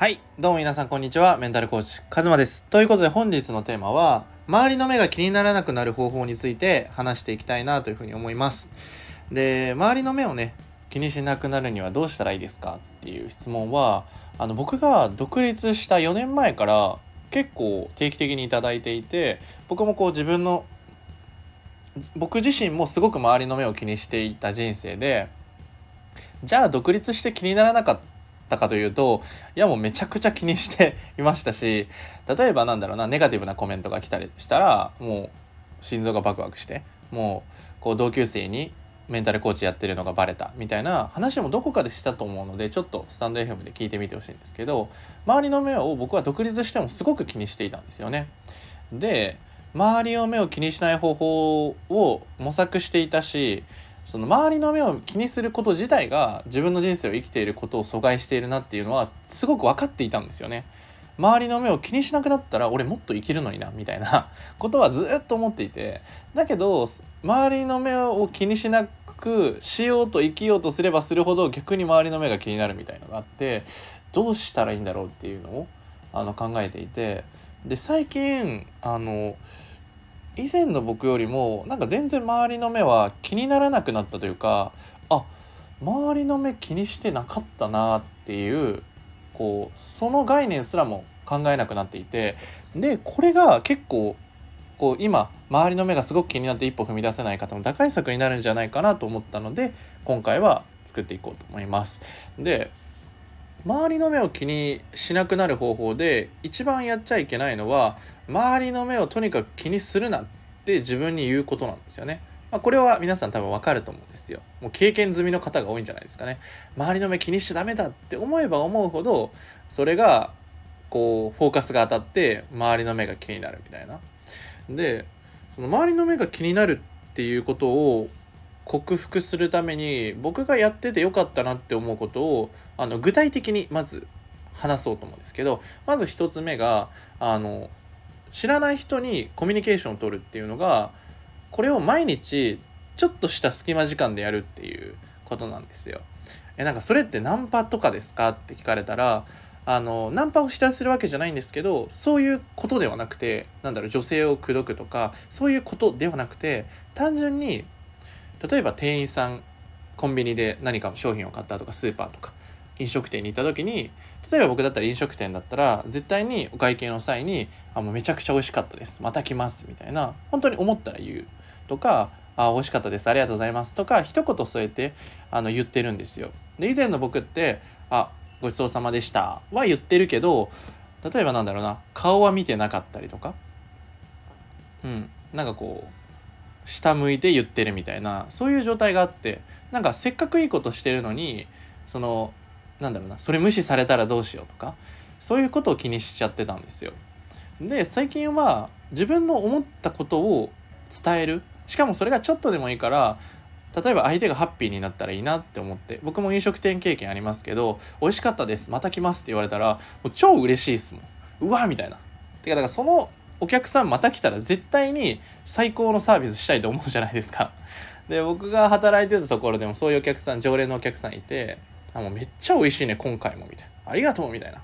はい。どうも皆さんこんにちは。メンタルコーチカズマです。ということで本日のテーマは周りの目が気にならなくなる方法について話していきたいなというふうに思います。で周りの目をね気にしなくなるにはどうしたらいいですか？っていう質問はあの僕が独立した4年前から結構定期的に頂いていて僕もこう自分の僕自身もすごく周りの目を気にしていた人生でじゃあ独立して気にならなかったったかというといやもうめちゃくちゃ気にして いましたし例えばなんだろうなネガティブなコメントが来たりしたらもう心臓がバクバクしてもうこう同級生にメンタルコーチやってるのがバレたみたいな話もどこかでしたと思うのでちょっとスタンド FM で聞いてみてほしいんですけど周りの目を僕は独立してもすごく気にしていたんですよね。で周りの目を気にしない方法を模索していたしその周りの目を気にすること自体が自分の人生を生きていることを阻害しているなっていうのはすごく分かっていたんですよね。周りの目を気にしなくなったら俺もっと生きるのになみたいな。ことはずっと思っていて。だけど周りの目を気にしなくしようと生きようとすればするほど逆に周りの目が気になるみたいなのがあってどうしたらいいんだろうっていうのをあの考えていて。で最近あの以前の僕よりもなんか全然周りの目は気にならなくなったというかあ周りの目気にしてなかったなっていうこうその概念すらも考えなくなっていてでこれが結構こう今周りの目がすごく気になって一歩踏み出せない方の打開策になるんじゃないかなと思ったので今回は作っていこうと思います。で周りの目を気にしなくなる方法で一番やっちゃいけないのは周りの目をとにかく気にするなって自分に言うことなんですよね。まあ、これは皆さん多分わかると思うんですよ。もう経験済みの方が多いんじゃないですかね。周りの目気にしちゃダメだって思えば思うほどそれがこうフォーカスが当たって周りの目が気になるみたいな。でその周りの目が気になるっていうことを克服するために僕がやっててよかったなって思うことをあの具体的にまず話そうと思うんですけどまず1つ目があの知らない人にコミュニケーションを取るっていうのがこれを毎日ちょっとした隙間時間でやるっていうことなんですよ。えなんかそれってナンパとかですかって聞かれたらあのナンパをひたするわけじゃないんですけどそういうことではなくてなんだろう女性を口説くとかそういうことではなくて単純に例えば店員さんコンビニで何か商品を買ったとかスーパーとか飲食店に行った時に例えば僕だったら飲食店だったら絶対にお会計の際に「あもうめちゃくちゃ美味しかったです。また来ます」みたいな本当に思ったら言うとか「あ美味しかったです。ありがとうございます」とか一言添えてあの言ってるんですよ。で以前の僕って「あごちそうさまでした」は言ってるけど例えばなんだろうな顔は見てなかったりとかうんなんかこう下向いて言ってるみたいなそういう状態があってなんかせっかくいいことしてるのにそのなんだろうなそれ無視されたらどうしようとかそういうことを気にしちゃってたんですよ。で最近は自分の思ったことを伝えるしかもそれがちょっとでもいいから例えば相手がハッピーになったらいいなって思って僕も飲食店経験ありますけど美味しかったですまた来ますって言われたらもう超嬉しいですもんうわみたいなてかだからそのお客さんまた来たら絶対に最高のサービスしたいと思うじゃないですか。で僕が働いてたところでもそういうお客さん常連のお客さんいて「もうめっちゃ美味しいね今回も」みたいな「ありがとう」みたいな。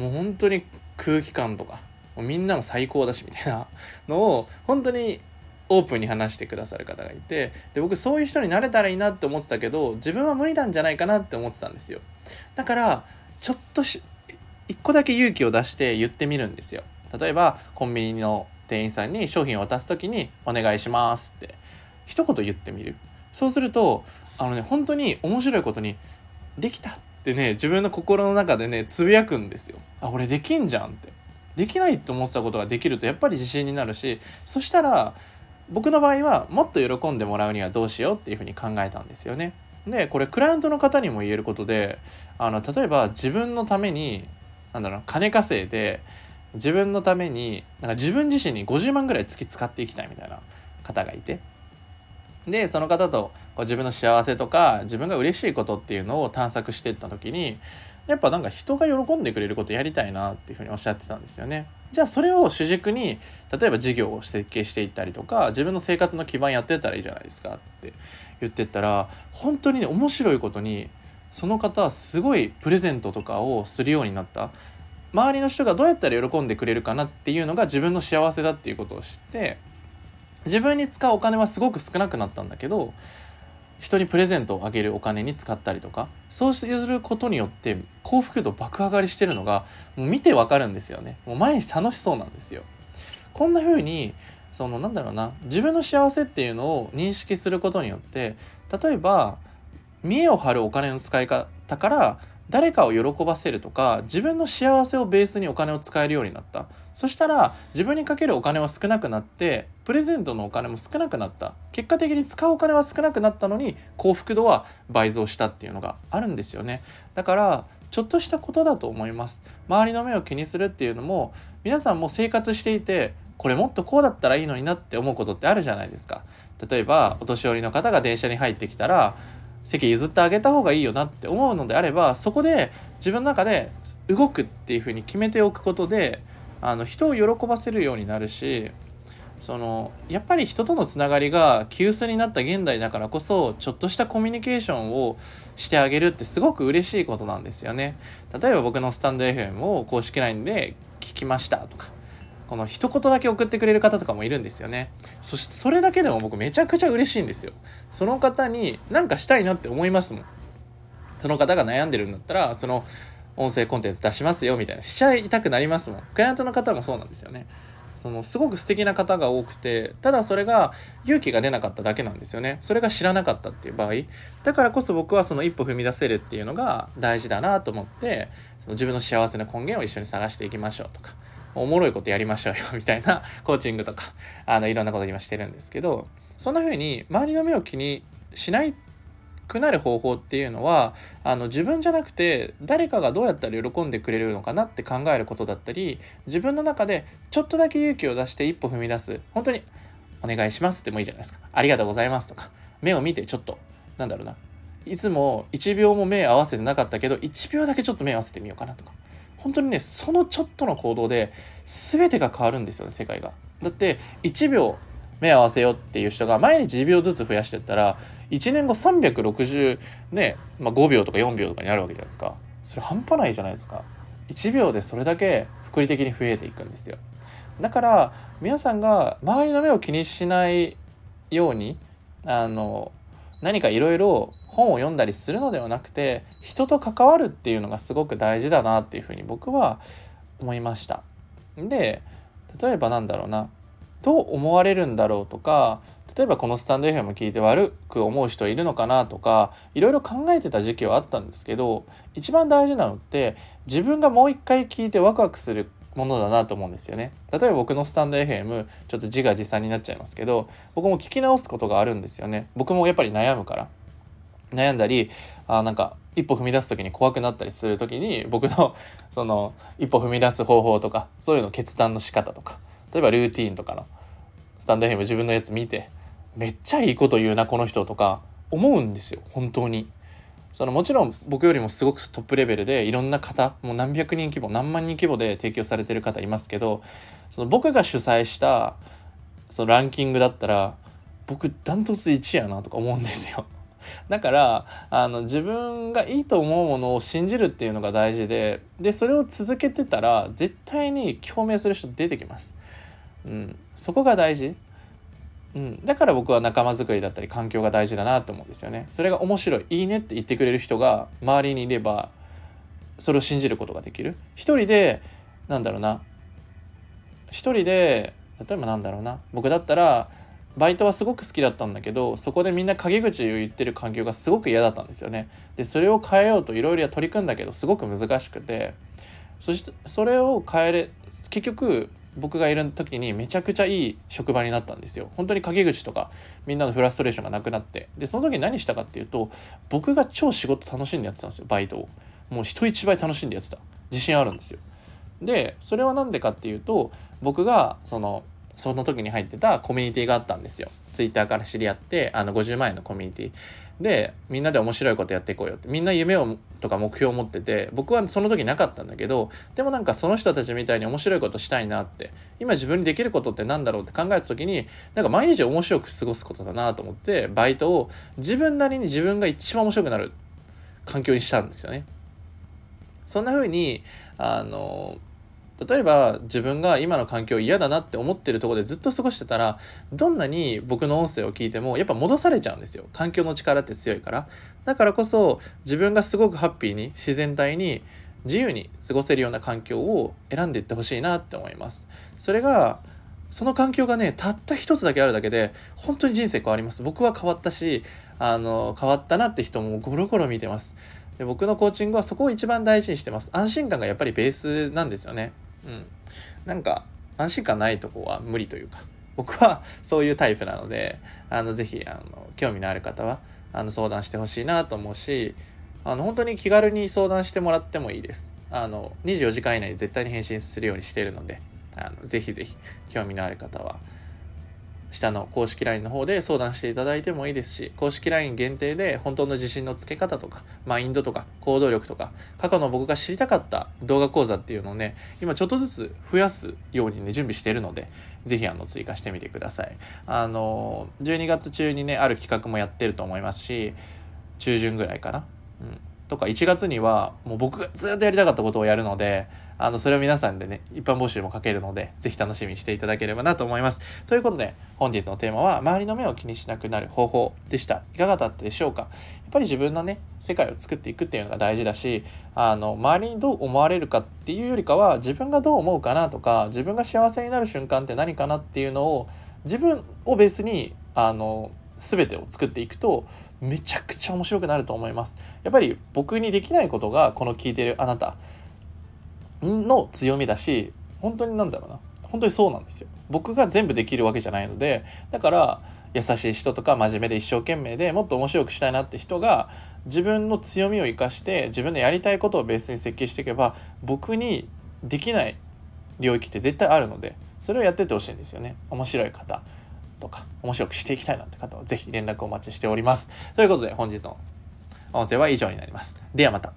もう本当に空気感とかもうみんなも最高だしみたいな。のを本当にオープンに話してくださる方がいてで僕そういう人になれたらいいなって思ってたけど自分は無理なんじゃないかなって思ってたんですよ。だからちょっとし一個だけ勇気を出して言ってみるんですよ。例えばコンビニの店員さんに商品を渡す時に「お願いします」って一言言ってみる。そうするとあのね本当に面白いことに「できた」ってね自分の心の中でねつぶやくんですよ。あ俺できんじゃんって。できないと思ってたことができるとやっぱり自信になるしそしたら僕の場合はもっと喜んでもらうにはどうしようっていうふうに考えたんですよね。でこれクライアントの方にも言えることであの例えば自分のためになんだろう金稼いで自分のためになんか自分自身に50万ぐらい月使っていきたいみたいな方がいてでその方とこう自分の幸せとか自分が嬉しいことっていうのを探索していった時にやっぱなんか人が喜んでくれることやりたいなっていうふうにおっしゃってたんですよね。じゃあそれを主軸に例えば事業を設計していったりとか自分の生活の基盤やってたらいいじゃないですかって言ってったら本当にね面白いことにその方はすごいプレゼントとかをするようになった周りの人がどうやったら喜んでくれるかなっていうのが自分の幸せだっていうことを知って自分に使うお金はすごく少なくなったんだけど人にプレゼントをあげるお金に使ったりとかそうすることによって幸福度爆上がりしてるのがもう見てわかるんですよね。もう毎日楽しそうなんですよ。こんな風にそのなんだろうな自分の幸せっていうのを認識することによって例えば見栄を張るお金の使い方から誰かを喜ばせるとか自分の幸せをベースにお金を使えるようになった。そしたら自分にかけるお金は少なくなってプレゼントのお金も少なくなった。結果的に使うお金は少なくなったのに幸福度は倍増したっていうのがあるんですよね。だからちょっとしたことだと思います。周りの目を気にするっていうのも皆さんも生活していてこれもっとこうだったらいいのになって思うことってあるじゃないですか。例えばお年寄りの方が電車に入ってきたら席譲ってあげた方がいいよなって思うのであればそこで自分の中で動くっていうふうに決めておくことであの人を喜ばせるようになるしそのやっぱり人とのつながりが急須になった現代だからこそちょっとしたコミュニケーションをしてあげるってすごく嬉しいことなんですよね。例えば僕のスタンド FM を公式 LINE で聞きましたとかこの一言だけ送ってくれる方とかもいるんですよね。そしてそれだけでも僕めちゃくちゃ嬉しいんですよ。その方に何かしたいなって思いますもん。その方が悩んでるんだったらその音声コンテンツ出しますよみたいな。しちゃいたくなりますもん。クライアントの方もそうなんですよね。そのすごく素敵な方が多くてただそれが勇気が出なかっただけなんですよね。それが知らなかったっていう場合。だからこそ僕はその一歩踏み出せるっていうのが大事だなと思ってその自分の幸せの根源を一緒に探していきましょうとか。おもろいことやりましょうよみたいな コーチングとかあのいろんなこと今してるんですけどそんな風に周りの目を気にしないくなる方法っていうのはあの自分じゃなくて誰かがどうやったら喜んでくれるのかなって考えることだったり自分の中でちょっとだけ勇気を出して一歩踏み出す。本当にお願いしますってもいいじゃないですか。ありがとうございますとか目を見てちょっとなんだろうな。いつも1秒も目合わせてなかったけど1秒だけちょっと目合わせてみようかなとか。本当にねそのちょっとの行動で全てが変わるんですよね世界が。だって1秒目合わせようっていう人が毎日1秒ずつ増やしてったら1年後360ね、まあ、5秒とか4秒とかになるわけじゃないですか。それ半端ないじゃないですか。1秒でそれだけ複利的に増えていくんですよ。だから皆さんが周りの目を気にしないようにあの何かいろいろ本を読んだりするのではなくて人と関わるっていうのがすごく大事だなっていうふうに僕は思いました。で例えばなんだろうなどう思われるんだろうとか例えばこのスタンド FM 聞いて悪く思う人いるのかなとかいろいろ考えてた時期はあったんですけど一番大事なのって自分がもう一回聞いてワクワクするものだなと思うんですよね。例えば僕のスタンド FM ちょっと自画自賛になっちゃいますけど僕も聞き直すことがあるんですよね。僕もやっぱり悩むから悩んだりあなんか一歩踏み出す時に怖くなったりする時に僕の その一歩踏み出す方法とかそういうの決断の仕方とか例えばルーティーンとかのスタンド FM 自分のやつ見てめっちゃいいこと言うなこの人とか思うんですよ本当に。そのもちろん僕よりもすごくトップレベルでいろんな方もう何百人規模何万人規模で提供されてる方いますけどその僕が主催したそのランキングだったら僕ダントツ1やなとか思うんですよ。だからあの自分がいいと思うものを信じるっていうのが大事ででそれを続けてたら絶対に共鳴する人出てきます。うん、そこが大事うん、だから僕は仲間づくりだったり環境が大事だなと思うんですよね。それが面白いいいねって言ってくれる人が周りにいればそれを信じることができる。一人でなんだろうな一人で例えばなんだろうな僕だったらバイトはすごく好きだったんだけどそこでみんな陰口を言ってる環境がすごく嫌だったんですよね。でそれを変えようといろいろ取り組んだけどすごく難しくて。そしてそれを変えれ結局僕がいる時にめちゃくちゃいい職場になったんですよ。本当に陰口とかみんなのフラストレーションがなくなって。でその時に何したかっていうと僕が超仕事楽しんでやってたんですよバイトを。もう人一倍楽しんでやってた。自信あるんですよ。でそれは何でかっていうと僕がそのその時に入ってたコミュニティがあったんですよ。ツイッターから知り合ってあの50万円のコミュニティでみんなで面白いことやっていこうよってみんな夢をとか目標を持ってて僕はその時なかったんだけどでもなんかその人たちみたいに面白いことしたいなって今自分にできることって何だろうって考えた時になんか毎日面白く過ごすことだなと思ってバイトを自分なりに自分が一番面白くなる環境にしたんですよね。そんな風にあの例えば自分が今の環境嫌だなって思ってるとこでずっと過ごしてたらどんなに僕の音声を聞いてもやっぱ戻されちゃうんですよ。環境の力って強いから。だからこそ自分がすごくハッピーに自然体に自由に過ごせるような環境を選んでいってほしいなって思います。それがその環境がねたった一つだけあるだけで本当に人生変わります。僕は変わったしあの変わったなって人もゴロゴロ見てます。で僕のコーチングはそこを一番大事にしてます。安心感がやっぱりベースなんですよね。うん。なんか安心感ないとこは無理というか僕はそういうタイプなのであのぜひあの興味のある方はあの相談してほしいなと思うしあの本当に気軽に相談してもらってもいいです。あの24時間以内に絶対に返信するようにしているのであのぜひぜひ興味のある方は下の公式 LINE の方で相談していただいてもいいですし、公式 LINE 限定で本当の自信のつけ方とか、マインドとか、行動力とか、過去の僕が知りたかった動画講座っていうのをね、今ちょっとずつ増やすようにね、準備しているので、ぜひあの追加してみてください。あの、12月中にね、ある企画もやってると思いますし、中旬ぐらいかな。うん。とか1月にはもう僕がずっとやりたかったことをやるのであのそれを皆さんでね一般募集もかけるので是非楽しみにしていただければなと思います。ということで本日のテーマは周りの目を気にしなくなる方法でした。いかがだったでしょうか？やっぱり自分のね世界を作っていくっていうのが大事だしあの周りにどう思われるかっていうよりかは自分がどう思うかなとか自分が幸せになる瞬間って何かなっていうのを自分をベースにあの全てを作っていくとめちゃくちゃ面白くなると思います。やっぱり僕にできないことがこの聞いてるあなたの強みだし本当になんだろうな。本当にそうなんですよ。僕が全部できるわけじゃないのでだから優しい人とか真面目で一生懸命でもっと面白くしたいなって人が自分の強みを生かして自分のやりたいことをベースに設計していけば僕にできない領域って絶対あるのでそれをやってってほしいんですよね。面白い方。とか面白くしていきたいなって方は是非連絡お待ちしております。ということで本日の音声は以上になります。ではまた。